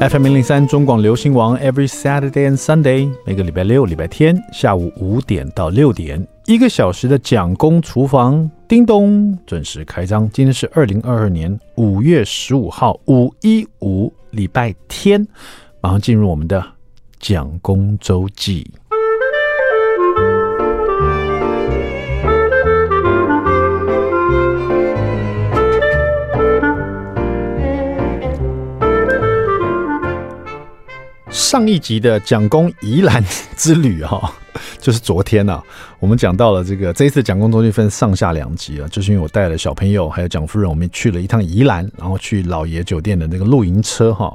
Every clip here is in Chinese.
FM 零零三中广流行王，Every Saturday and Sunday，每个礼拜六、礼拜天下午五点到六点，一个小时的蒋公厨房，叮咚准时开张。今天是二零二二年五月十五号，五一五礼拜天，马上进入我们的蒋公周记。上一集的蒋公宜兰之旅哈，就是昨天呐，我们讲到了这个这一次蒋公中就分上下两集啊，就是因为我带了小朋友还有蒋夫人，我们去了一趟宜兰，然后去老爷酒店的那个露营车哈。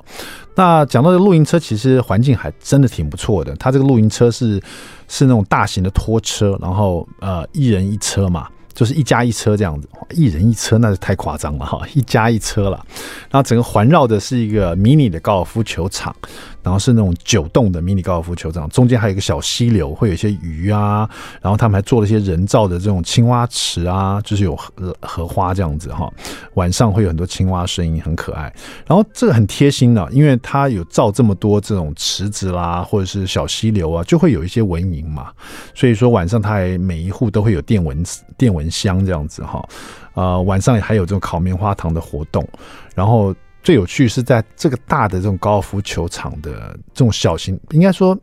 那讲到这个露营车，其实环境还真的挺不错的。它这个露营车是是那种大型的拖车，然后呃一人一车嘛。就是一家一车这样子，一人一车那是太夸张了哈，一家一车了。然后整个环绕的是一个迷你的高尔夫球场，然后是那种九洞的迷你高尔夫球场，中间还有一个小溪流，会有一些鱼啊。然后他们还做了一些人造的这种青蛙池啊，就是有荷荷花这样子哈。晚上会有很多青蛙声音，很可爱。然后这个很贴心的，因为它有造这么多这种池子啦，或者是小溪流啊，就会有一些蚊蝇嘛。所以说晚上它还每一户都会有电蚊电蚊香这样子哈，呃，晚上还有这种烤棉花糖的活动，然后最有趣是在这个大的这种高尔夫球场的这种小型，应该说。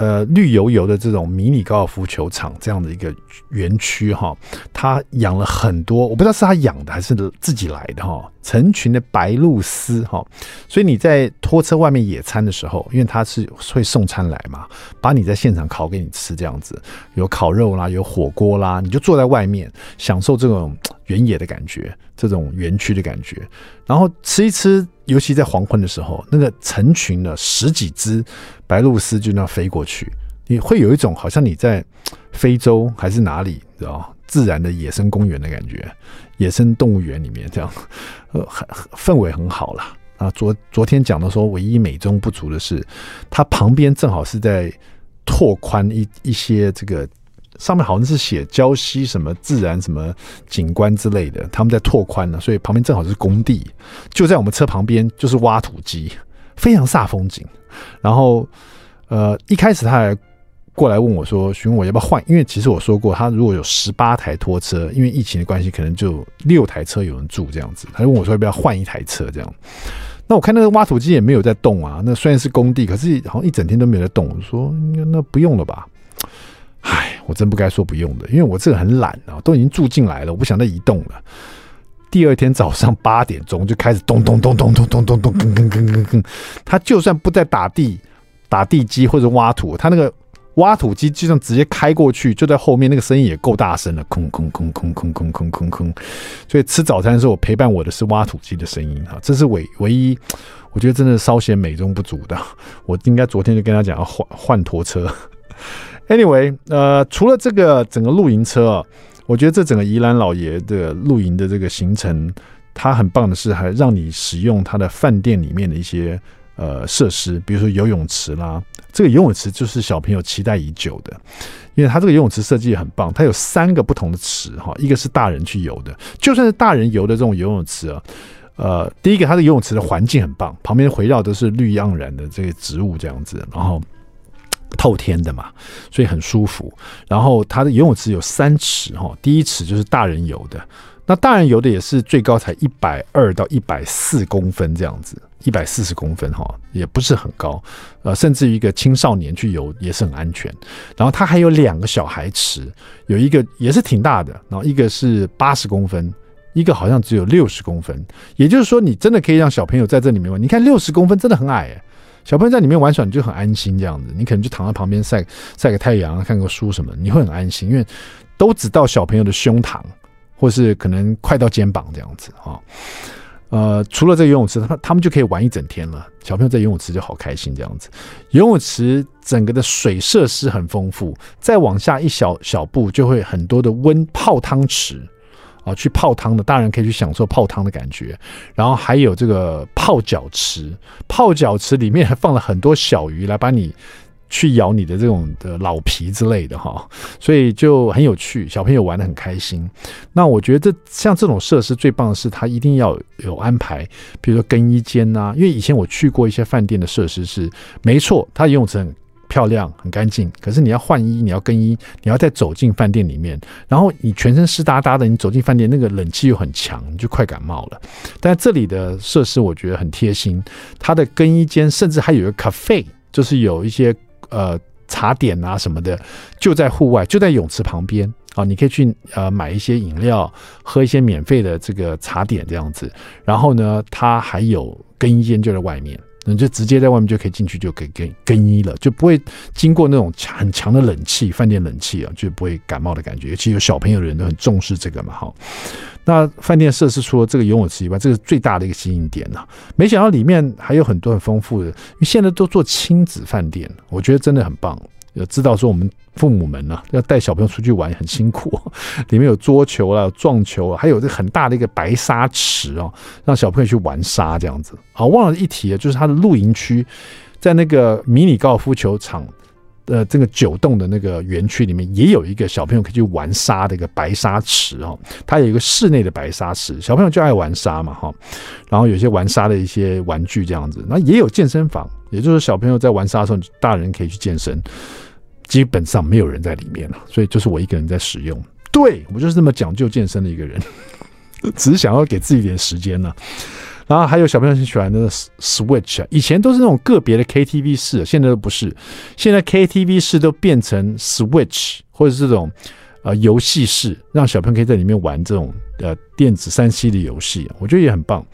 呃，绿油油的这种迷你高尔夫球场这样的一个园区哈，他养了很多，我不知道是他养的还是自己来的哈，成群的白鹭鸶哈，所以你在拖车外面野餐的时候，因为他是会送餐来嘛，把你在现场烤给你吃这样子，有烤肉啦，有火锅啦，你就坐在外面享受这种原野的感觉，这种园区的感觉，然后吃一吃。尤其在黄昏的时候，那个成群的十几只白鹭鸶就那样飞过去，你会有一种好像你在非洲还是哪里，知道自然的野生公园的感觉，野生动物园里面这样，呃，很氛围很好啦。啊。昨昨天讲的说，唯一美中不足的是，它旁边正好是在拓宽一一些这个。上面好像是写礁溪什么自然什么景观之类的，他们在拓宽呢，所以旁边正好是工地，就在我们车旁边就是挖土机，非常煞风景。然后，呃，一开始他还过来问我说：“询问我要不要换？”因为其实我说过，他如果有十八台拖车，因为疫情的关系，可能就六台车有人住这样子。他就问我说：“要不要换一台车？”这样。那我看那个挖土机也没有在动啊，那虽然是工地，可是好像一整天都没有在动。我说：“那不用了吧。”唉，我真不该说不用的，因为我这个很懒啊，都已经住进来了，我不想再移动了。第二天早上八点钟就开始咚咚咚咚咚咚咚咚，吭吭吭吭吭。他就算不在打地、打地基或者挖土，他那个挖土机就算直接开过去，就在后面，那个声音也够大声了，空空空空空空空空空。所以吃早餐的时候，我陪伴我的是挖土机的声音哈，这是唯唯一，我觉得真的稍显美中不足的。我应该昨天就跟他讲要换换拖车。Anyway，呃，除了这个整个露营车啊，我觉得这整个宜兰老爷的露营的这个行程，它很棒的是还让你使用它的饭店里面的一些呃设施，比如说游泳池啦。这个游泳池就是小朋友期待已久的，因为它这个游泳池设计也很棒，它有三个不同的池哈，一个是大人去游的，就算是大人游的这种游泳池啊，呃，第一个它的游泳池的环境很棒，旁边围绕都是绿盎然的这个植物这样子，然后。透天的嘛，所以很舒服。然后它的游泳池有三池哈，第一池就是大人游的，那大人游的也是最高才一百二到一百四公分这样子，一百四十公分哈，也不是很高。呃，甚至于一个青少年去游也是很安全。然后它还有两个小孩池，有一个也是挺大的，然后一个是八十公分，一个好像只有六十公分。也就是说，你真的可以让小朋友在这里面玩。你看六十公分真的很矮欸。小朋友在里面玩耍，你就很安心这样子。你可能就躺在旁边晒晒个太阳，看个书什么，你会很安心，因为都只到小朋友的胸膛，或是可能快到肩膀这样子哈。呃，除了这游泳池，他他们就可以玩一整天了。小朋友在游泳池就好开心这样子。游泳池整个的水设施很丰富，再往下一小小步就会很多的温泡汤池。去泡汤的大人可以去享受泡汤的感觉，然后还有这个泡脚池，泡脚池里面还 放了很多小鱼来把你去咬你的这种的老皮之类的哈，所以就很有趣，小朋友玩的很开心。那我觉得这像这种设施最棒的是，它一定要有安排，比如说更衣间呐，因为以前我去过一些饭店的设施是没错，它游泳池很漂亮很干净，可是你要换衣，你要更衣，你要再走进饭店里面，然后你全身湿哒哒的，你走进饭店那个冷气又很强，你就快感冒了。但这里的设施我觉得很贴心，它的更衣间甚至还有一个咖啡，就是有一些。呃，茶点啊什么的，就在户外，就在泳池旁边啊，你可以去呃买一些饮料，喝一些免费的这个茶点这样子。然后呢，它还有更衣间就在外面，你就直接在外面就可以进去，就可以更更衣了，就不会经过那种很强的冷气，饭店冷气啊，就不会感冒的感觉。尤其有小朋友的人都很重视这个嘛，哈。那饭店设施除了这个游泳池以外，这个是最大的一个吸引点呢。没想到里面还有很多很丰富的，因为现在都做亲子饭店，我觉得真的很棒。要知道说我们父母们呢，要带小朋友出去玩很辛苦，里面有桌球啊、撞球啊，还有这很大的一个白沙池哦，让小朋友去玩沙这样子。好，忘了一提啊，就是它的露营区在那个迷你高尔夫球场。呃，这个九栋的那个园区里面也有一个小朋友可以去玩沙的一个白沙池哦，它有一个室内的白沙池，小朋友就爱玩沙嘛哈，然后有些玩沙的一些玩具这样子，那也有健身房，也就是小朋友在玩沙的时候，大人可以去健身，基本上没有人在里面了，所以就是我一个人在使用，对，我就是这么讲究健身的一个人，只是想要给自己点时间呢。然后还有小朋友很喜欢那个 Switch 啊，以前都是那种个别的 KTV 室，现在都不是。现在 KTV 室都变成 Switch 或者是这种呃游戏室，让小朋友可以在里面玩这种呃电子三 C 的游戏，我觉得也很棒。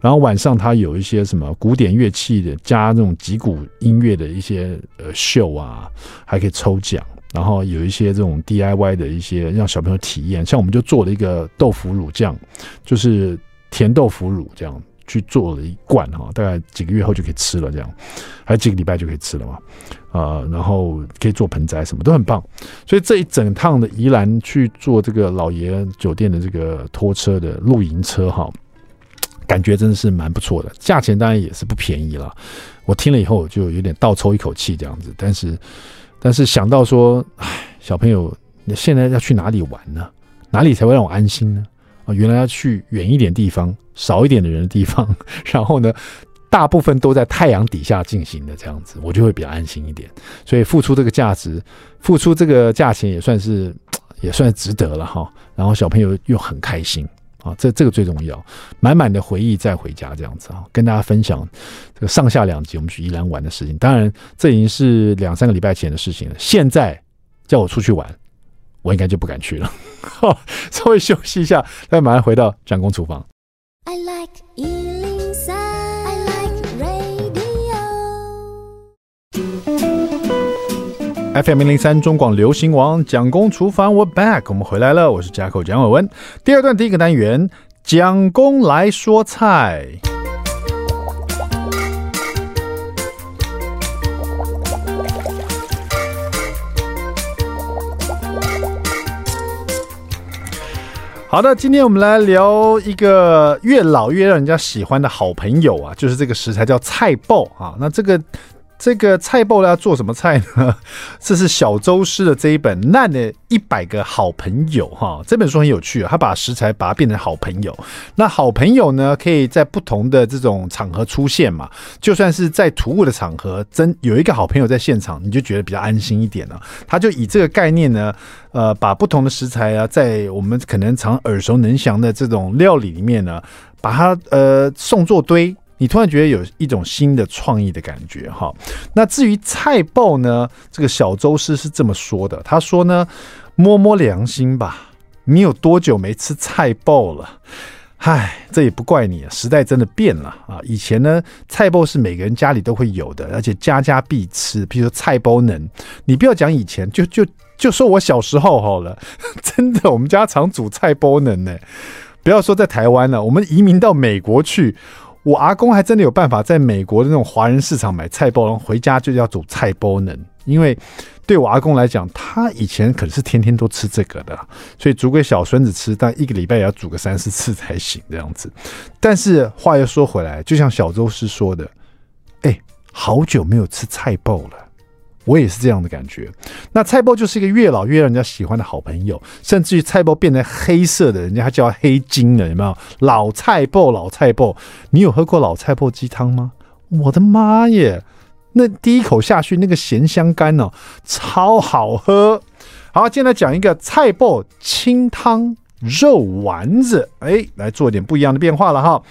然后晚上它有一些什么古典乐器的加那种击鼓音乐的一些呃秀啊，还可以抽奖。然后有一些这种 DIY 的一些让小朋友体验，像我们就做了一个豆腐乳酱，就是甜豆腐乳这样。去做了一罐哈，大概几个月后就可以吃了，这样还有几个礼拜就可以吃了嘛，啊，然后可以做盆栽，什么都很棒。所以这一整趟的宜兰去做这个老爷酒店的这个拖车的露营车哈，感觉真的是蛮不错的，价钱当然也是不便宜了。我听了以后就有点倒抽一口气这样子，但是但是想到说，哎，小朋友你现在要去哪里玩呢？哪里才会让我安心呢？啊，原来要去远一点地方，少一点的人的地方，然后呢，大部分都在太阳底下进行的这样子，我就会比较安心一点。所以付出这个价值，付出这个价钱也算是也算值得了哈。然后小朋友又很开心啊，这这个最重要，满满的回忆再回家这样子啊，跟大家分享这个上下两集我们去宜兰玩的事情。当然，这已经是两三个礼拜前的事情了。现在叫我出去玩。我应该就不敢去了，稍微休息一下，再马上回到蒋公厨房。I like 103, I like radio. FM 零零三中广流行王蒋公厨房，我 back，我们回来了，我是家口蒋伟文。第二段第一个单元，蒋公来说菜。好的，今天我们来聊一个越老越让人家喜欢的好朋友啊，就是这个食材叫菜爆啊。那这个。这个菜脯要做什么菜呢？这是小周师的这一本《烂的一百个好朋友》哈，这本书很有趣，他把食材把它变成好朋友。那好朋友呢，可以在不同的这种场合出现嘛，就算是在突兀的场合，真有一个好朋友在现场，你就觉得比较安心一点了。他就以这个概念呢，呃，把不同的食材啊，在我们可能常耳熟能详的这种料理里面呢，把它呃送作堆。你突然觉得有一种新的创意的感觉哈。那至于菜脯呢，这个小周师是这么说的，他说呢，摸摸良心吧，你有多久没吃菜脯了？唉，这也不怪你，时代真的变了啊。以前呢，菜脯是每个人家里都会有的，而且家家必吃。比如说菜包能，你不要讲以前，就就就说我小时候好了，真的，我们家常煮菜包能呢。不要说在台湾了，我们移民到美国去。我阿公还真的有办法在美国的那种华人市场买菜包，然后回家就要煮菜包呢。因为对我阿公来讲，他以前可是天天都吃这个的，所以煮给小孙子吃，但一个礼拜也要煮个三四次才行这样子。但是话又说回来，就像小周师说的，哎，好久没有吃菜包了，我也是这样的感觉。那菜脯就是一个越老越让人家喜欢的好朋友，甚至于菜脯变成黑色的，人家还叫黑金了，有没有？老菜脯，老菜脯，你有喝过老菜脯鸡汤吗？我的妈耶！那第一口下去，那个咸香干哦，超好喝。好，接下来讲一个菜脯清汤肉丸子，哎，来做点不一样的变化了哈。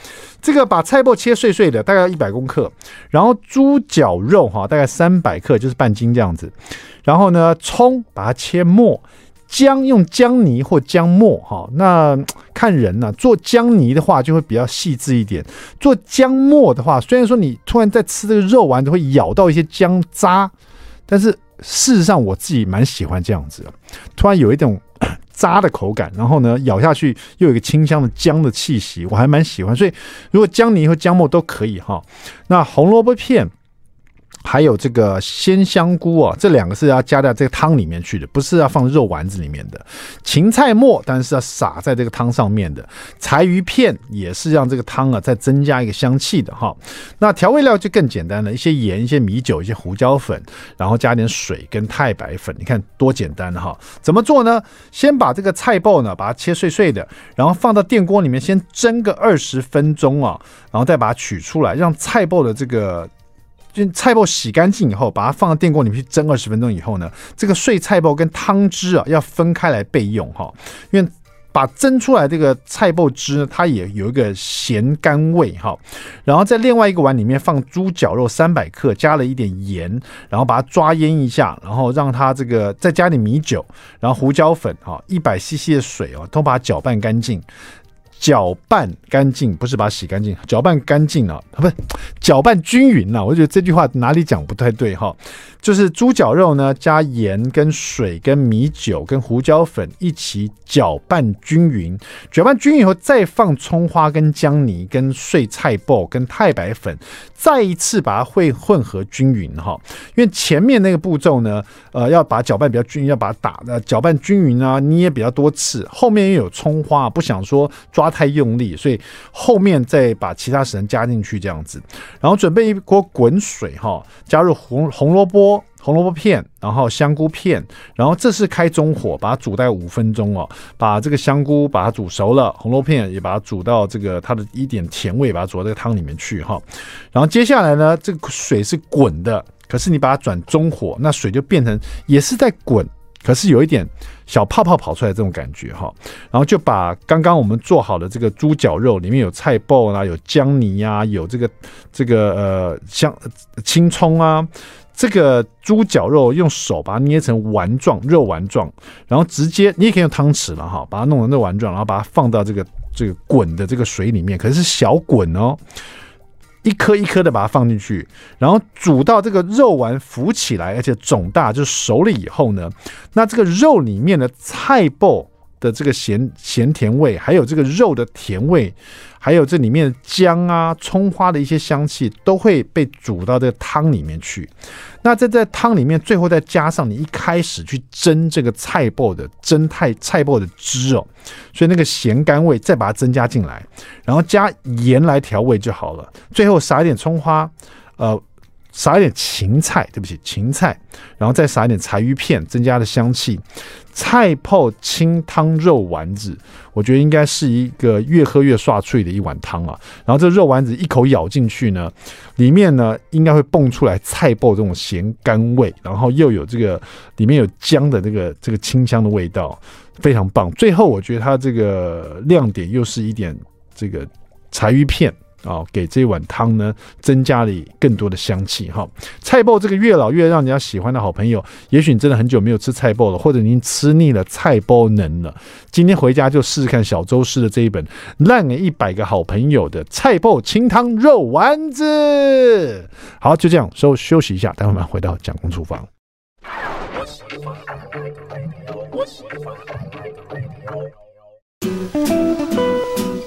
这个把菜脯切碎碎的，大概一百公克，然后猪脚肉哈，大概三百克，就是半斤这样子。然后呢，葱把它切末，姜用姜泥或姜末哈。那看人呢、做姜泥的话就会比较细致一点，做姜末的话，虽然说你突然在吃这个肉丸子会咬到一些姜渣，但是事实上我自己蛮喜欢这样子，突然有一种。渣的口感，然后呢，咬下去又有一个清香的姜的气息，我还蛮喜欢。所以如果姜泥和姜末都可以哈。那红萝卜片。还有这个鲜香菇啊，这两个是要加在这个汤里面去的，不是要放肉丸子里面的。芹菜末当然是要撒在这个汤上面的。柴鱼片也是让这个汤啊再增加一个香气的哈。那调味料就更简单了，一些盐、一些米酒、一些胡椒粉，然后加点水跟太白粉。你看多简单哈！怎么做呢？先把这个菜爆呢，把它切碎碎的，然后放到电锅里面先蒸个二十分钟啊，然后再把它取出来，让菜爆的这个。就菜脯洗干净以后，把它放到电锅里面去蒸二十分钟以后呢，这个碎菜包跟汤汁啊要分开来备用哈，因为把蒸出来这个菜脯汁呢，它也有一个咸甘味哈。然后在另外一个碗里面放猪绞肉三百克，加了一点盐，然后把它抓腌一下，然后让它这个再加点米酒，然后胡椒粉哈，一百 CC 的水哦，都把它搅拌干净。搅拌干净，不是把它洗干净，搅拌干净了，不是搅拌均匀了。我觉得这句话哪里讲不太对哈。就是猪脚肉呢，加盐跟水跟米酒跟胡椒粉一起搅拌均匀，搅拌均匀以后再放葱花跟姜泥跟碎菜脯跟太白粉，再一次把它会混合均匀哈。因为前面那个步骤呢，呃，要把它搅拌比较均匀，要把它打呃搅拌均匀啊，捏比较多次。后面又有葱花，不想说抓太用力，所以后面再把其他食材加进去这样子，然后准备一锅滚水哈，加入红红萝卜。红萝卜片，然后香菇片，然后这是开中火，把它煮在五分钟哦，把这个香菇把它煮熟了，红萝卜片也把它煮到这个它的一点甜味，把它煮到这个汤里面去哈。然后接下来呢，这个水是滚的，可是你把它转中火，那水就变成也是在滚，可是有一点小泡泡跑出来这种感觉哈。然后就把刚刚我们做好的这个猪脚肉，里面有菜脯啊，有姜泥啊，有这个这个呃香青葱啊。这个猪脚肉用手把它捏成丸状，肉丸状，然后直接你也可以用汤匙了哈，把它弄成肉丸状，然后把它放到这个这个滚的这个水里面，可是小滚哦，一颗一颗的把它放进去，然后煮到这个肉丸浮起来，而且肿大，就熟了以后呢，那这个肉里面的菜脯的这个咸咸甜味，还有这个肉的甜味。还有这里面的姜啊、葱花的一些香气，都会被煮到这个汤里面去。那在在汤里面，最后再加上你一开始去蒸这个菜脯的蒸菜菜脯的汁哦，所以那个咸甘味再把它增加进来，然后加盐来调味就好了。最后撒一点葱花，呃。撒一点芹菜，对不起，芹菜，然后再撒一点柴鱼片，增加的香气。菜泡清汤肉丸子，我觉得应该是一个越喝越涮脆的一碗汤啊。然后这肉丸子一口咬进去呢，里面呢应该会蹦出来菜爆这种咸甘味，然后又有这个里面有姜的这个这个清香的味道，非常棒。最后我觉得它这个亮点又是一点这个柴鱼片。哦，给这碗汤呢增加了更多的香气哈。菜脯这个越老越让人家喜欢的好朋友，也许你真的很久没有吃菜脯了，或者您吃腻了菜脯能了，今天回家就试试看小周师的这一本《烂了一百个好朋友的菜脯清汤肉丸子》。好，就这样，稍休息一下，待会儿回到蒋公厨房。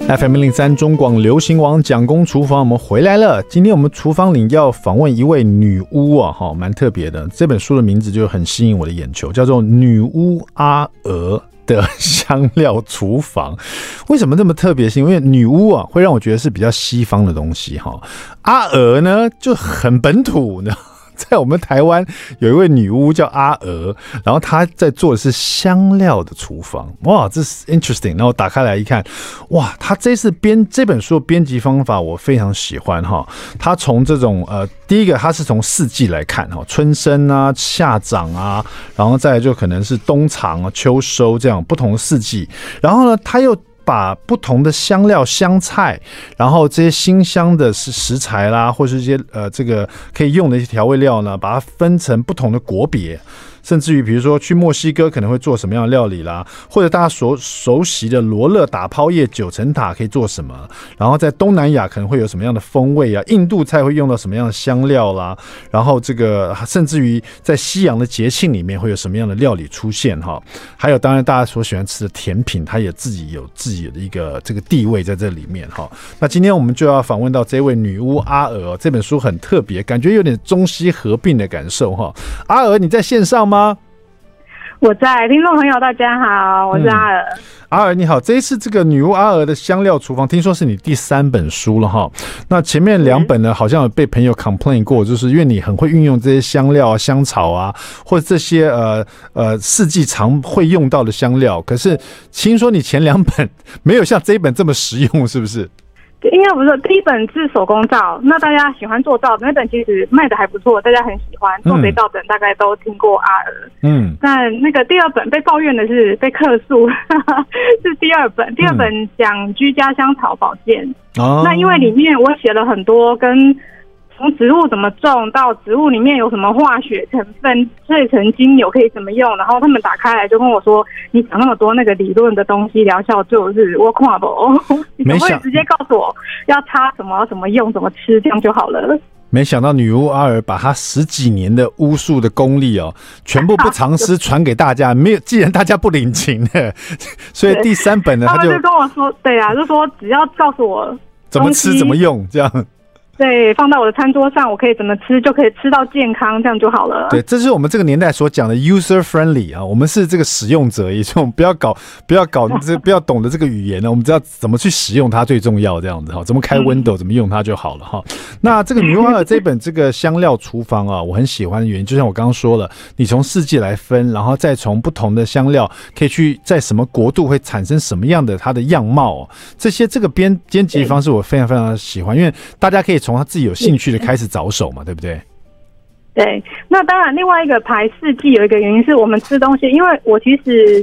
FM 零三中广流行网蒋公厨房，我们回来了。今天我们厨房里要访问一位女巫啊，哈，蛮特别的。这本书的名字就很吸引我的眼球，叫做《女巫阿娥的香料厨房》。为什么这么特别？是因为女巫啊，会让我觉得是比较西方的东西哈。阿娥呢就很本土呢。在我们台湾有一位女巫叫阿娥，然后她在做的是香料的厨房。哇，这是 interesting。然后打开来一看，哇，她这次编这本书的编辑方法我非常喜欢哈。她从这种呃，第一个她是从四季来看哈，春生啊、夏长啊，然后再就可能是冬藏啊、秋收这样不同的四季。然后呢，她又把不同的香料、香菜，然后这些新香的食食材啦，或是一些呃这个可以用的一些调味料呢，把它分成不同的国别。甚至于，比如说去墨西哥可能会做什么样的料理啦，或者大家所熟悉的罗勒打抛叶九层塔可以做什么？然后在东南亚可能会有什么样的风味啊？印度菜会用到什么样的香料啦？然后这个甚至于在西洋的节庆里面会有什么样的料理出现哈？还有当然大家所喜欢吃的甜品，它也自己有自己的一个这个地位在这里面哈。那今天我们就要访问到这位女巫阿娥，这本书很特别，感觉有点中西合并的感受哈。阿娥，你在线上吗？吗？我在，听众朋友大家好，我是阿尔。嗯、阿尔你好，这一次这个女巫阿尔的香料厨房，听说是你第三本书了哈。那前面两本呢，好像有被朋友 complain 过，就是因为你很会运用这些香料啊、香草啊，或者这些呃呃四季常会用到的香料。可是听说你前两本没有像这一本这么实用，是不是？应该不是，第一本是手工皂，那大家喜欢做皂的那本其实卖的还不错，大家很喜欢做肥皂本大概都听过阿尔。嗯，但那个第二本被抱怨的是被客诉，是第二本，第二本讲居家香草保健。哦、嗯，那因为里面我写了很多跟。从植物怎么种到植物里面有什么化学成分，萃成精油可以怎么用，然后他们打开来就跟我说：“你讲那么多那个理论的东西，疗效就是我看不，你可不可以直接告诉我要擦什么、怎么用、怎么吃，这样就好了。”没想到女巫阿尔把她十几年的巫术的功力哦，全部不藏私 传给大家。没有，既然大家不领情的，所以第三本呢，他就，他就跟我说：“对啊，就说只要告诉我怎么吃、怎么用，这样。”对，放到我的餐桌上，我可以怎么吃就可以吃到健康，这样就好了。对，这是我们这个年代所讲的 user friendly 啊，我们是这个使用者，也就不要搞，不要搞这，不要懂得这个语言呢，我们知道怎么去使用它最重要，这样子哈，怎么开 window，怎么用它就好了哈。那这个女巫阿娥这本这个香料厨房啊，我很喜欢的原因，就像我刚刚说了，你从四季来分，然后再从不同的香料可以去在什么国度会产生什么样的它的样貌，这些这个编编辑方式我非常非常的喜欢，因为大家可以从他自己有兴趣的开始着手嘛，对不对？对，那当然，另外一个排四季有一个原因是我们吃东西，因为我其实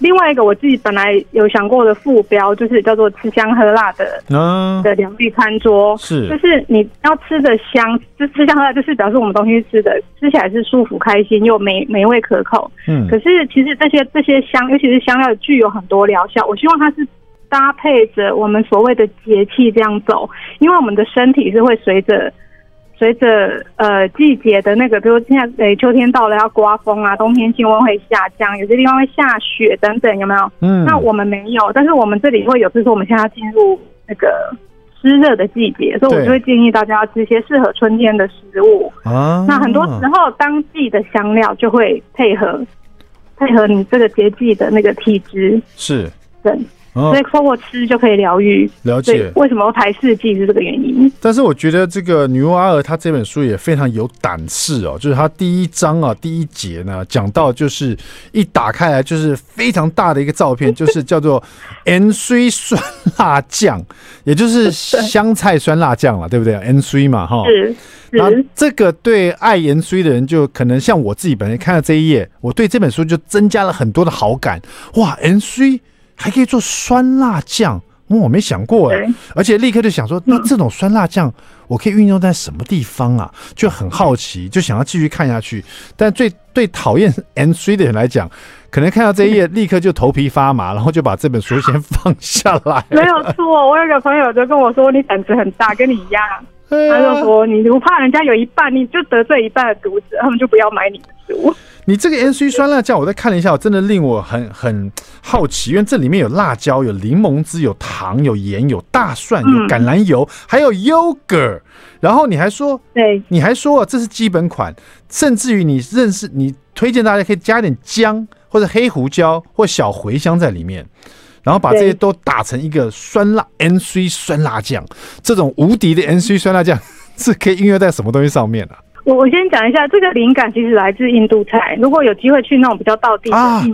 另外一个我自己本来有想过的副标就是叫做吃香喝辣的，嗯，的两地餐桌是，就是你要吃的香，就吃香喝辣，就是表示我们东西吃的吃起来是舒服、开心又美美味可口。嗯，可是其实这些这些香，尤其是香料，具有很多疗效。我希望它是。搭配着我们所谓的节气这样走，因为我们的身体是会随着随着呃季节的那个，比如现在诶秋天到了要刮风啊，冬天气温会下降，有些地方会下雪等等，有没有？嗯，那我们没有，但是我们这里会有，比如说我们现在要进入那个湿热的季节，所以我就会建议大家要吃一些适合春天的食物啊。那很多时候当季的香料就会配合配合你这个节气的那个体质，是对。所以通过吃就可以疗愈，了解为什么排四季是这个原因。但是我觉得这个女巫阿尔她这本书也非常有胆识哦，就是她第一章啊第一节呢讲到就是一打开来就是非常大的一个照片，就是叫做 N C 酸辣酱，也就是香菜酸辣酱了，对不对？？N C 嘛，哈。是。那这个对爱盐水的人就可能像我自己本身看到这一页，我对这本书就增加了很多的好感。哇，盐水。还可以做酸辣酱，哦，我没想过哎，而且立刻就想说，那这种酸辣酱我可以运用在什么地方啊？就很好奇，就想要继续看下去。但最对讨厌 N C 的人来讲，可能看到这一页立刻就头皮发麻，然后就把这本书先放下来。没有错，我有个朋友就跟我说，你胆子很大，跟你一样。他就说，你不怕人家有一半，你就得罪一半的读者，他们就不要买你的书。你这个 N C 酸辣酱，我再看了一下，我真的令我很很好奇，因为这里面有辣椒、有柠檬汁、有糖、有盐、有大蒜、有橄榄油，还有 yogurt。然后你还说，对，你还说这是基本款，甚至于你认识，你推荐大家可以加点姜或者黑胡椒或小茴香在里面，然后把这些都打成一个酸辣 NC 酸辣酱。这种无敌的 NC 酸辣酱 是可以应用在什么东西上面啊？我我先讲一下，这个灵感其实来自印度菜。如果有机会去那种比较道地的啊，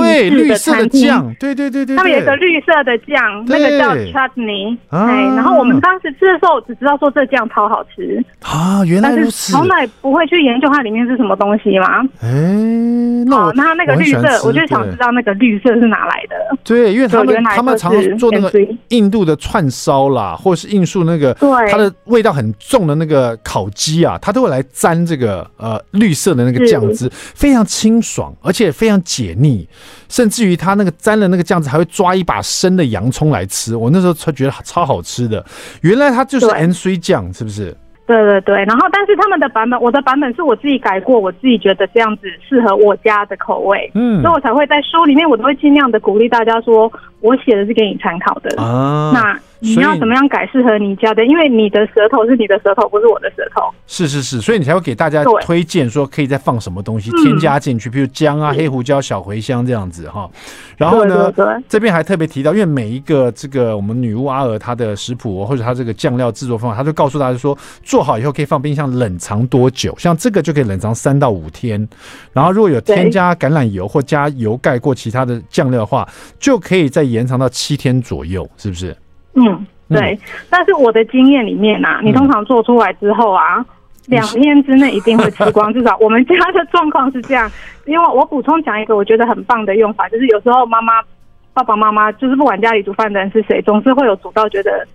对，绿色的酱，对对对对，他们有一个绿色的酱，那个叫 chutney。哎，然后我们当时吃的时候，只知道说这酱超好吃。啊，原来如此，从来不会去研究它里面是什么东西嘛。哎，那那那个绿色，我就想知道那个绿色是哪来的。对，因为他们他们常常做那个印度的串烧啦，或者是印度那个，对，它的味道很重的那个烤鸡啊，它都会来。沾这个呃绿色的那个酱汁，非常清爽，而且非常解腻，甚至于它那个沾了那个酱汁，还会抓一把生的洋葱来吃。我那时候才觉得超好吃的，原来它就是 N C 酱，是不是？对对对。然后，但是他们的版本，我的版本是我自己改过，我自己觉得这样子适合我家的口味，嗯，所以我才会在书里面，我都会尽量的鼓励大家说，我写的是给你参考的啊。那。你要怎么样改适合你家的？因为你的舌头是你的舌头，不是我的舌头。是是是，所以你才会给大家推荐说可以再放什么东西添加进去，比如姜啊、黑胡椒、小茴香这样子哈。然后呢，对对对，这边还特别提到，因为每一个这个我们女巫阿尔她的食谱或者她这个酱料制作方法，她就告诉大家说，做好以后可以放冰箱冷藏多久？像这个就可以冷藏三到五天。然后如果有添加橄榄油或加油盖过其他的酱料的话，就可以再延长到七天左右，是不是？嗯，对。但是我的经验里面啊，你通常做出来之后啊，两天之内一定会吃光。至少我们家的状况是这样。因为我补充讲一个我觉得很棒的用法，就是有时候妈妈、爸爸妈妈，就是不管家里煮饭的人是谁，总是会有煮到觉得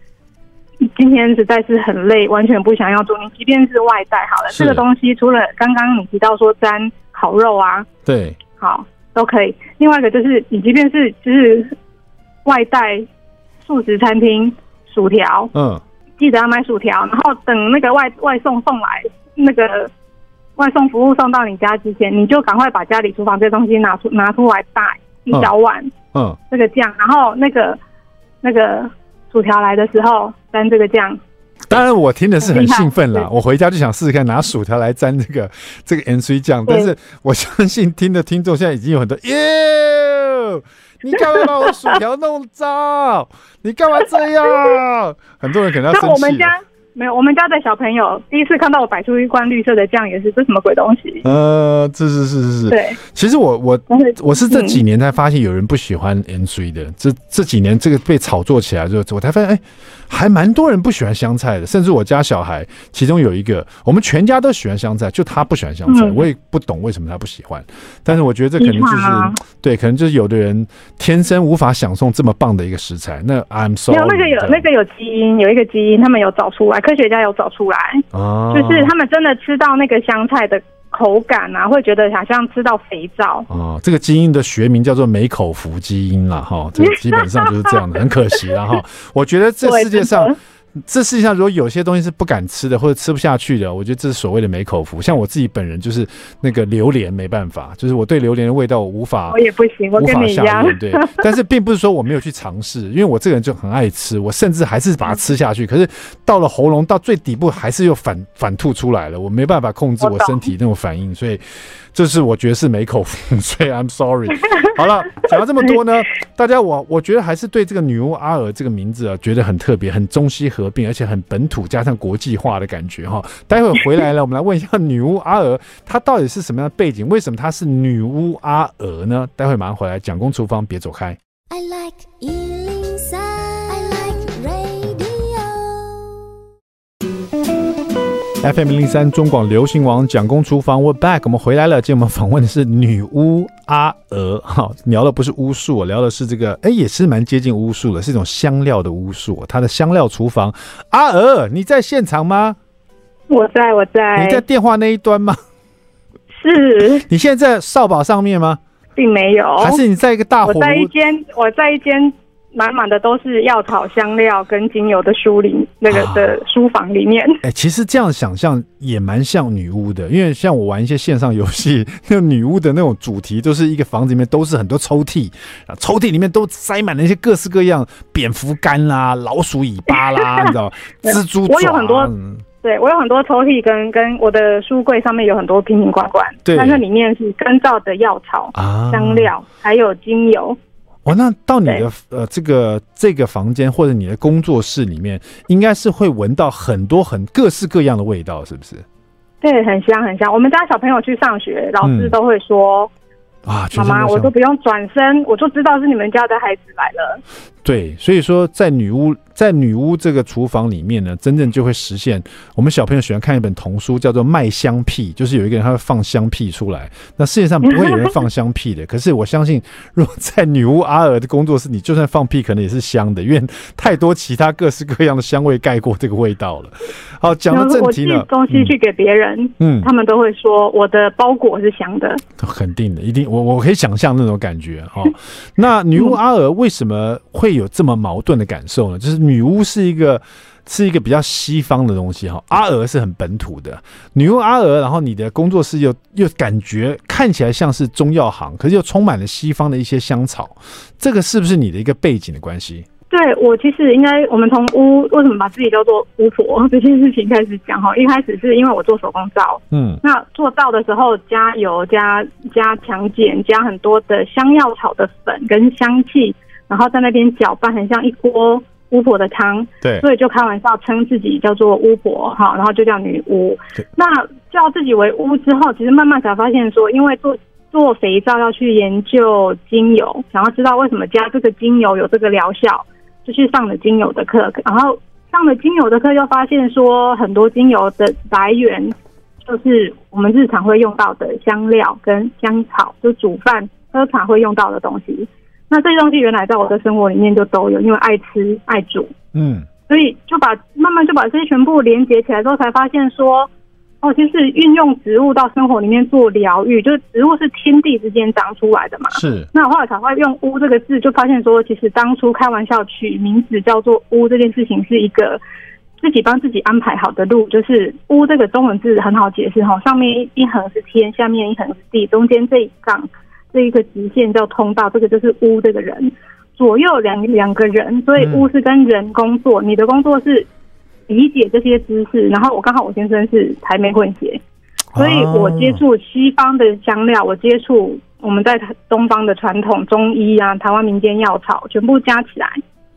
今天实在是很累，完全不想要做。你即便是外带好了，这个东西除了刚刚你提到说沾烤肉啊，对，好都可以。另外一个就是你即便是就是外带。素食餐厅薯条，嗯，记得要买薯条，然后等那个外外送送来，那个外送服务送到你家之前，你就赶快把家里厨房这东西拿出拿出来，带一小碗，嗯，这个酱，然后那个那个薯条来的时候沾这个酱。当然，我听的是很兴奋啦，我回家就想试试看拿薯条来沾这个这个 NC 酱，但是我相信听的听众现在已经有很多耶。你干嘛把我薯条弄脏？你干嘛这样？很多人可能要生气。没有，我们家的小朋友第一次看到我摆出一罐绿色的酱，也是这什么鬼东西？呃，这是是是是。对，其实我我我是这几年才发现有人不喜欢 N3 的，这这几年这个被炒作起来之后，我才发现，哎，还蛮多人不喜欢香菜的，甚至我家小孩其中有一个，我们全家都喜欢香菜，就他不喜欢香菜，我也不懂为什么他不喜欢。但是我觉得这可能就是对，可能就是有的人天生无法享受这么棒的一个食材。那 I'm sorry，有那个有那个有基因，有一个基因，他们有找出来。科学家有找出来，哦，就是他们真的吃到那个香菜的口感啊，会觉得好像吃到肥皂。哦，这个基因的学名叫做梅口福基因了哈，这个基本上就是这样的，很可惜了哈。我觉得这世界上。这世界上如果有些东西是不敢吃的或者吃不下去的，我觉得这是所谓的没口福。像我自己本人就是那个榴莲没办法，就是我对榴莲的味道我无法，我也不行，我跟你一样。对，但是并不是说我没有去尝试，因为我这个人就很爱吃，我甚至还是把它吃下去。可是到了喉咙到最底部还是又反 反吐出来了，我没办法控制我身体那种反应，所以。这是我觉得是没口福，所以 I'm sorry。好了，讲了这么多呢，大家我我觉得还是对这个女巫阿尔这个名字啊，觉得很特别，很中西合并，而且很本土加上国际化的感觉哈。待会回来了，我们来问一下女巫阿娥，她到底是什么样的背景？为什么她是女巫阿娥呢？待会马上回来，蒋公厨房，别走开。I like FM 零零三中广流行王蒋公厨房，We're back，我们回来了。今天我们访问的是女巫阿娥，哈，聊的不是巫术，聊的是这个，哎，也是蛮接近巫术的，是一种香料的巫术。它的香料厨房，阿娥，你在现场吗？我在，我在。你在电话那一端吗？是。你现在在扫把上面吗？并没有。还是你在一个大火？我在一间，我在一间。满满的都是药草、香料跟精油的书里，那个的书房里面。哎、欸，其实这样想象也蛮像女巫的，因为像我玩一些线上游戏，那女巫的那种主题都是一个房子里面都是很多抽屉，啊抽屉里面都塞满了一些各式各样蝙蝠干啦、老鼠尾巴啦，你知道，蜘蛛爪。我有很多，对我有很多抽屉跟跟我的书柜上面有很多瓶瓶罐罐，对，但是里面是干燥的药草、啊、香料还有精油。哦，那到你的呃这个这个房间或者你的工作室里面，应该是会闻到很多很各式各样的味道，是不是？对，很香很香。我们家小朋友去上学，老师都会说。嗯啊，妈妈，我都不用转身，我就知道是你们家的孩子来了。对，所以说在女巫在女巫这个厨房里面呢，真正就会实现我们小朋友喜欢看一本童书，叫做《卖香屁》，就是有一个人他会放香屁出来。那世界上不会有人放香屁的，可是我相信，如果在女巫阿尔的工作室，你就算放屁，可能也是香的，因为太多其他各式各样的香味盖过这个味道了。好，讲到正题呢，东西去给别人，嗯，他们都会说我的包裹是香的，肯定的，一定，我我可以想象那种感觉哈。那女巫阿尔为什么会有这么矛盾的感受呢？就是女巫是一个是一个比较西方的东西哈，阿娥是很本土的。女巫阿娥，然后你的工作室又又感觉看起来像是中药行，可是又充满了西方的一些香草，这个是不是你的一个背景的关系？对，我其实应该，我们从巫为什么把自己叫做巫婆 这件事情开始讲哈。一开始是因为我做手工皂，嗯，那做皂的时候加油、加加强碱、加很多的香药草的粉跟香气。然后在那边搅拌，很像一锅巫婆的汤，对，所以就开玩笑称自己叫做巫婆哈，然后就叫女巫。那叫自己为巫之后，其实慢慢才发现说，因为做做肥皂要去研究精油，想要知道为什么加这个精油有这个疗效，就去上了精油的课。然后上了精油的课，又发现说很多精油的来源就是我们日常会用到的香料跟香草，就煮饭喝茶会用到的东西。那这些东西原来在我的生活里面就都有，因为爱吃爱煮，嗯，所以就把慢慢就把这些全部连接起来之后，才发现说，哦，其实运用植物到生活里面做疗愈，就是植物是天地之间长出来的嘛，是。那我后来才会用“巫”这个字，就发现说，其实当初开玩笑取名字叫做“巫”这件事情，是一个自己帮自己安排好的路，就是“屋”这个中文字很好解释哈，上面一横是天，下面一横是地，中间这一杠。这一个极限叫通道，这个就是巫这个人，左右两两个人，所以巫是跟人工作。嗯、你的工作是理解这些知识，然后我刚好我先生是台媒混血，所以我接触西方的香料，我接触我们在东方的传统中医啊，台湾民间药草，全部加起来，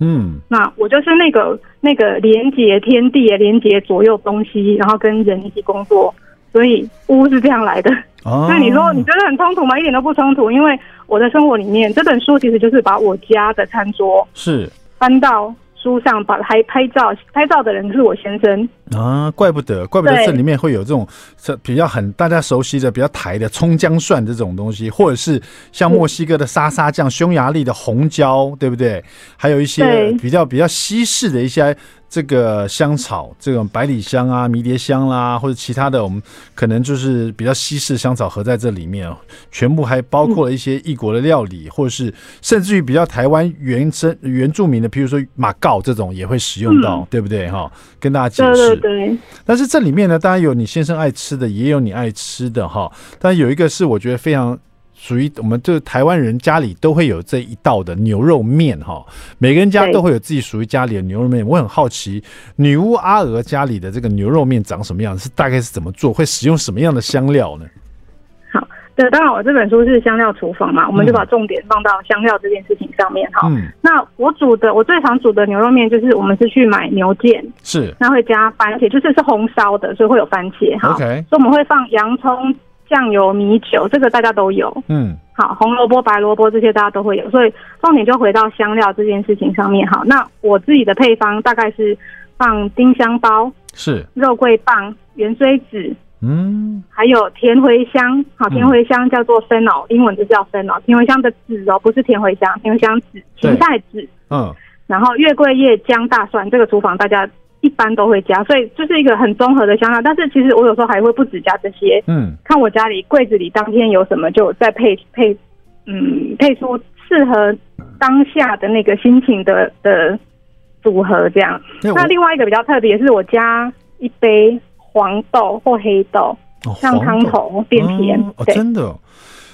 嗯，那我就是那个那个连接天地、连接左右东西，然后跟人一起工作，所以屋是这样来的。那你说你觉得很冲突吗？一点都不冲突，因为我的生活里面这本书其实就是把我家的餐桌是搬到书上，把拍拍照，拍照的人是我先生啊，怪不得，怪不得这里面会有这种这比较很大家熟悉的比较台的葱姜蒜这种东西，或者是像墨西哥的沙沙酱、匈牙利的红椒，对不对？还有一些比较比较西式的一些。这个香草，这种百里香啊、迷迭香啦、啊，或者其他的，我们可能就是比较西式香草合在这里面哦。全部还包括了一些异国的料理，嗯、或者是甚至于比较台湾原生原住民的，譬如说马告这种也会使用到，嗯、对不对？哈，跟大家解释。对。但是这里面呢，当然有你先生爱吃的，也有你爱吃的哈。但有一个是我觉得非常。属于我们就是台湾人家里都会有这一道的牛肉面哈，每个人家都会有自己属于家里的牛肉面。我很好奇，女巫阿娥家里的这个牛肉面长什么样？是大概是怎么做？会使用什么样的香料呢？好，对，当然我这本书是香料厨房嘛，我们就把重点放到香料这件事情上面哈。嗯，那我煮的，我最常煮的牛肉面就是我们是去买牛腱，是，那会加番茄，就是是红烧的，所以会有番茄哈。OK，所以我们会放洋葱。酱油、米酒，这个大家都有。嗯，好，红萝卜、白萝卜这些大家都会有，所以重点就回到香料这件事情上面。哈，那我自己的配方大概是放丁香包，是肉桂棒、芫荽籽，嗯，还有甜茴香。好，甜茴香叫做 fennel，英文就叫 fennel。甜茴香的籽哦，不是甜茴香，甜茴香籽、芹菜籽。嗯，然后月桂叶、姜、大蒜，这个厨房大家。一般都会加，所以就是一个很综合的香料。但是其实我有时候还会不止加这些，嗯，看我家里柜子里当天有什么，就再配配，嗯，配出适合当下的那个心情的的组合这样。那另外一个比较特别是我加一杯黄豆或黑豆，让汤头变甜。哦，哦，真的。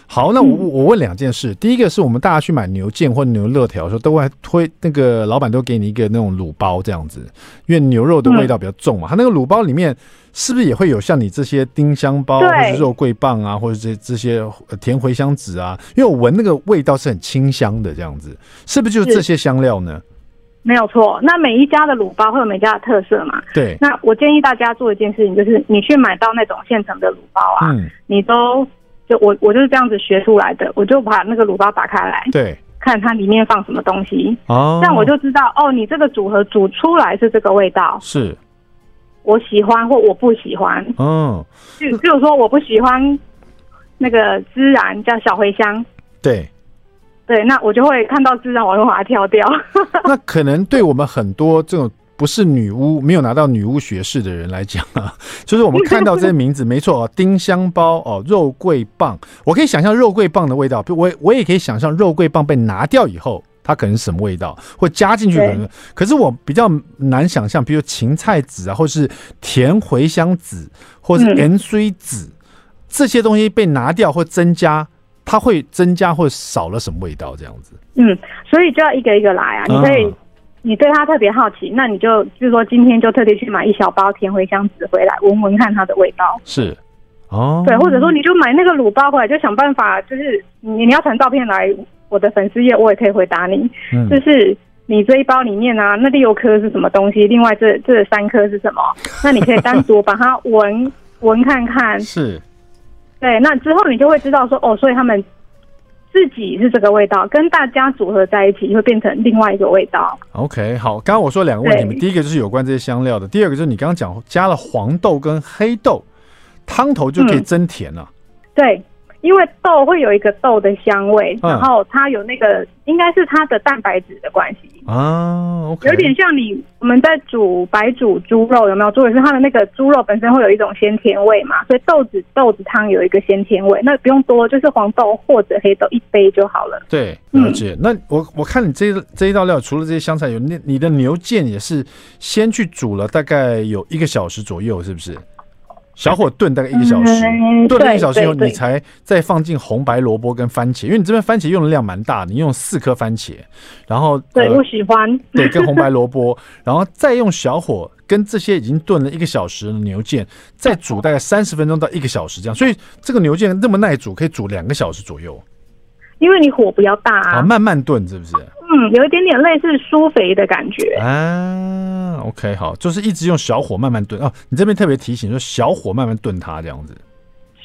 好，那我我问两件事，第一个是我们大家去买牛腱或牛肋条的时候，都会推那个老板都给你一个那种卤包这样子，因为牛肉的味道比较重嘛。它那个卤包里面是不是也会有像你这些丁香包，或者肉桂棒啊，或者这这些甜茴香籽啊？因为我闻那个味道是很清香的这样子，是不是就是这些香料呢？没有错。那每一家的卤包会有每家的特色嘛？对。那我建议大家做一件事情，就是你去买到那种现成的卤包啊，嗯、你都就我我就是这样子学出来的，我就把那个卤包打开来，对，看它里面放什么东西哦，这样我就知道哦，你这个组合煮出来是这个味道，是我喜欢或我不喜欢，嗯，就比如说我不喜欢那个孜然叫小茴香，对。对，那我就会看到字然，我会把它挑掉。那可能对我们很多这种不是女巫、没有拿到女巫学士的人来讲啊，就是我们看到这些名字，没错哦，丁香包哦，肉桂棒，我可以想象肉桂棒的味道，我我也可以想象肉桂棒被拿掉以后，它可能是什么味道，或加进去可能。可是我比较难想象，比如芹菜籽啊，或是甜茴香籽，或是盐水籽、嗯、这些东西被拿掉或增加。它会增加或少了什么味道？这样子，嗯，所以就要一个一个来啊。你可以，嗯、你对它特别好奇，那你就就是说今天就特地去买一小包甜茴香籽回来闻闻看它的味道。是，哦，对，或者说你就买那个卤包回来，就想办法，就是你你要传照片来我的粉丝页，我也可以回答你。嗯，就是你这一包里面啊，那六颗是什么东西？另外这这三颗是什么？那你可以单独把它闻闻看看。是。对，那之后你就会知道说哦，所以他们自己是这个味道，跟大家组合在一起会变成另外一个味道。OK，好，刚刚我说两个问题嘛，第一个就是有关这些香料的，第二个就是你刚刚讲加了黄豆跟黑豆，汤头就可以增甜了。嗯，对。因为豆会有一个豆的香味，然后它有那个应该是它的蛋白质的关系啊有点像你我们在煮白煮猪肉有没有？做的是它的那个猪肉本身会有一种鲜甜味嘛，所以豆子豆子汤有一个鲜甜味，那不用多，就是黄豆或者黑豆一杯就好了。对，了解。嗯、那我我看你这这一道料，除了这些香菜，有那你的牛腱也是先去煮了大概有一个小时左右，是不是？小火炖大概一个小时，炖了一个小时以后，你才再放进红白萝卜跟番茄，因为你这边番茄用的量蛮大，你用四颗番茄，然后对，我喜欢，对，跟红白萝卜，然后再用小火跟这些已经炖了一个小时的牛腱，再煮大概三十分钟到一个小时这样，所以这个牛腱那么耐煮，可以煮两个小时左右。因为你火比较大啊，慢慢炖是不是？嗯，有一点点类似苏肥的感觉啊。OK，好，就是一直用小火慢慢炖哦。你这边特别提醒说，小火慢慢炖它这样子，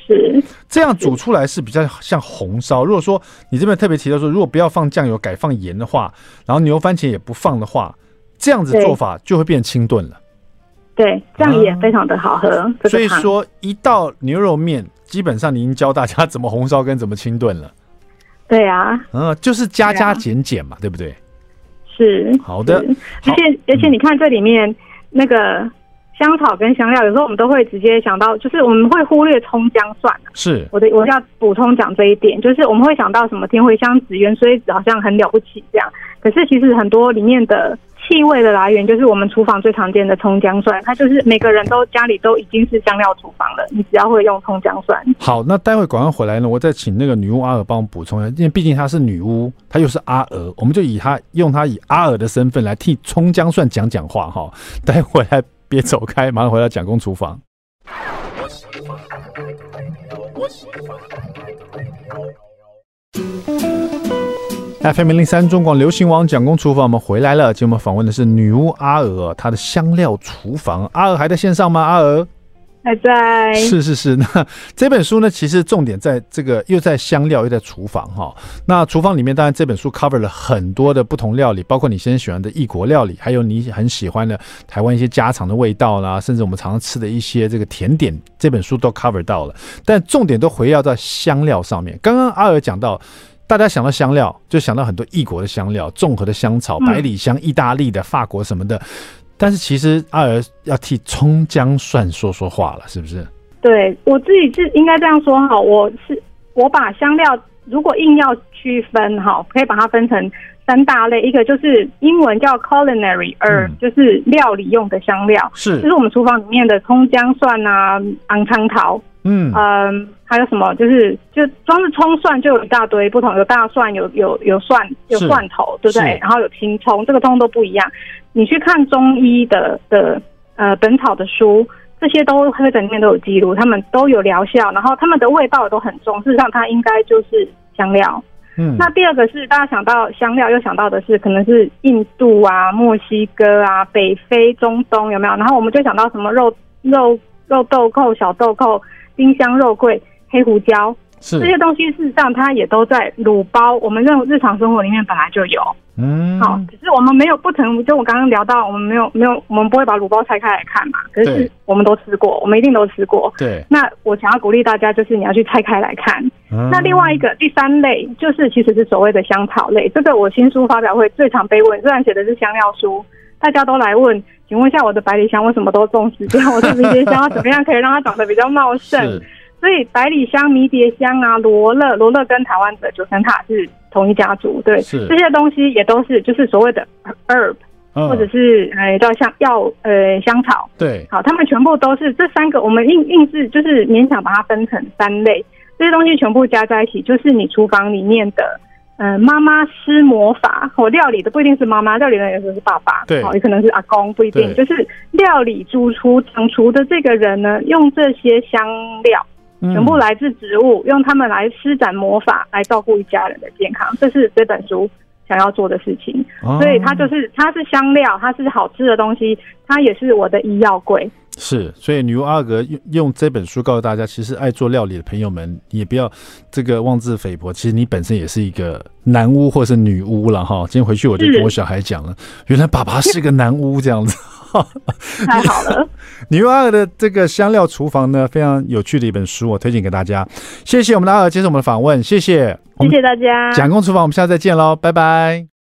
是这样煮出来是比较像红烧。如果说你这边特别提到说，如果不要放酱油，改放盐的话，然后牛番茄也不放的话，这样子做法就会变清炖了。对，这样也非常的好喝。啊、所以说，一道牛肉面，基本上你已经教大家怎么红烧跟怎么清炖了。对啊，嗯，就是加加减减嘛，对，不对？是好的，而且而且你看这里面那个香草跟香料，有时候我们都会直接想到，就是我们会忽略葱姜蒜。是，我的我要补充讲这一点，就是我们会想到什么天茴香紫、芫荽子，好像很了不起这样，可是其实很多里面的。气味的来源就是我们厨房最常见的葱姜蒜，它就是每个人都家里都已经是香料厨房了，你只要会用葱姜蒜。好，那待会广告回来呢，我再请那个女巫阿娥帮我补充一下，因为毕竟她是女巫，她又是阿娥，我们就以她用她以阿娥的身份来替葱姜蒜讲讲话哈。待会来别走开，马上回到蒋公厨房。FM 零零三中广流行王蒋公厨房，我们回来了。今天我们访问的是女巫阿娥，她的香料厨房。阿娥还在线上吗？阿娥还在。是是是。那这本书呢，其实重点在这个又在香料又在厨房哈。那厨房里面，当然这本书 cover 了很多的不同料理，包括你先喜欢的异国料理，还有你很喜欢的台湾一些家常的味道啦，甚至我们常常吃的一些这个甜点，这本书都 cover 到了。但重点都围绕在香料上面。刚刚阿娥讲到。大家想到香料，就想到很多异国的香料，综合的香草、百里香、意大利的、法国什么的。但是其实阿尔要替葱姜蒜说说话了，是不是？对，我自己是应该这样说哈，我是我把香料如果硬要区分哈，可以把它分成三大类，一个就是英文叫 culinary herb，就是料理用的香料，是，就是我们厨房里面的葱姜蒜啊、红葱头。嗯嗯，还有什么？就是就装是葱蒜，就有一大堆不同，有大蒜，有有有蒜，有蒜头，对不对？然后有青葱，这个葱都不一样。你去看中医的的呃本草的书，这些都会在里面都有记录，他们都有疗效，然后他们的味道也都很重。事实上，它应该就是香料。嗯，那第二个是大家想到香料，又想到的是可能是印度啊、墨西哥啊、北非、中东有没有？然后我们就想到什么肉肉肉豆蔻、小豆蔻、丁香、肉桂、黑胡椒。是这些东西，事实上它也都在卤包，我们认日常生活里面本来就有。嗯，好，只是我们没有不曾，就我刚刚聊到，我们没有没有，我们不会把卤包拆开来看嘛。可是我们都吃过，我们一定都吃过。对。那我想要鼓励大家，就是你要去拆开来看。嗯。那另外一个第三类，就是其实是所谓的香草类。这个我新书发表会最常被问，虽然写的是香料书，大家都来问，请问一下我的百里香为什么都种死掉？我的迷迭香要怎么样可以让它长得比较茂盛？所以百里香、迷迭香啊、罗勒、罗勒跟台湾的九层塔是同一家族，对，是。这些东西也都是就是所谓的 herb，、嗯、或者是呃叫香药呃香草，对，好，他们全部都是这三个，我们硬硬是就是勉强把它分成三类，这些东西全部加在一起，就是你厨房里面的呃妈妈施魔法，或料理的不一定是妈妈，料理的有时候是爸爸，对，好，也可能是阿公，不一定，就是料理主厨掌厨的这个人呢，用这些香料。全部来自植物，用它们来施展魔法，来照顾一家人的健康，这是这本书想要做的事情。哦、所以它就是，它是香料，它是好吃的东西，它也是我的医药柜。是，所以女巫阿格用用这本书告诉大家，其实爱做料理的朋友们，你也不要这个妄自菲薄。其实你本身也是一个男巫或是女巫了哈。今天回去我就跟我小孩讲了，原来爸爸是个男巫这样子。太好了，女巫阿尔的这个香料厨房呢，非常有趣的一本书，我推荐给大家。谢谢我们的阿尔接受我们的访问，谢谢，谢谢大家。蒋公厨房，我们下次再见喽，拜拜。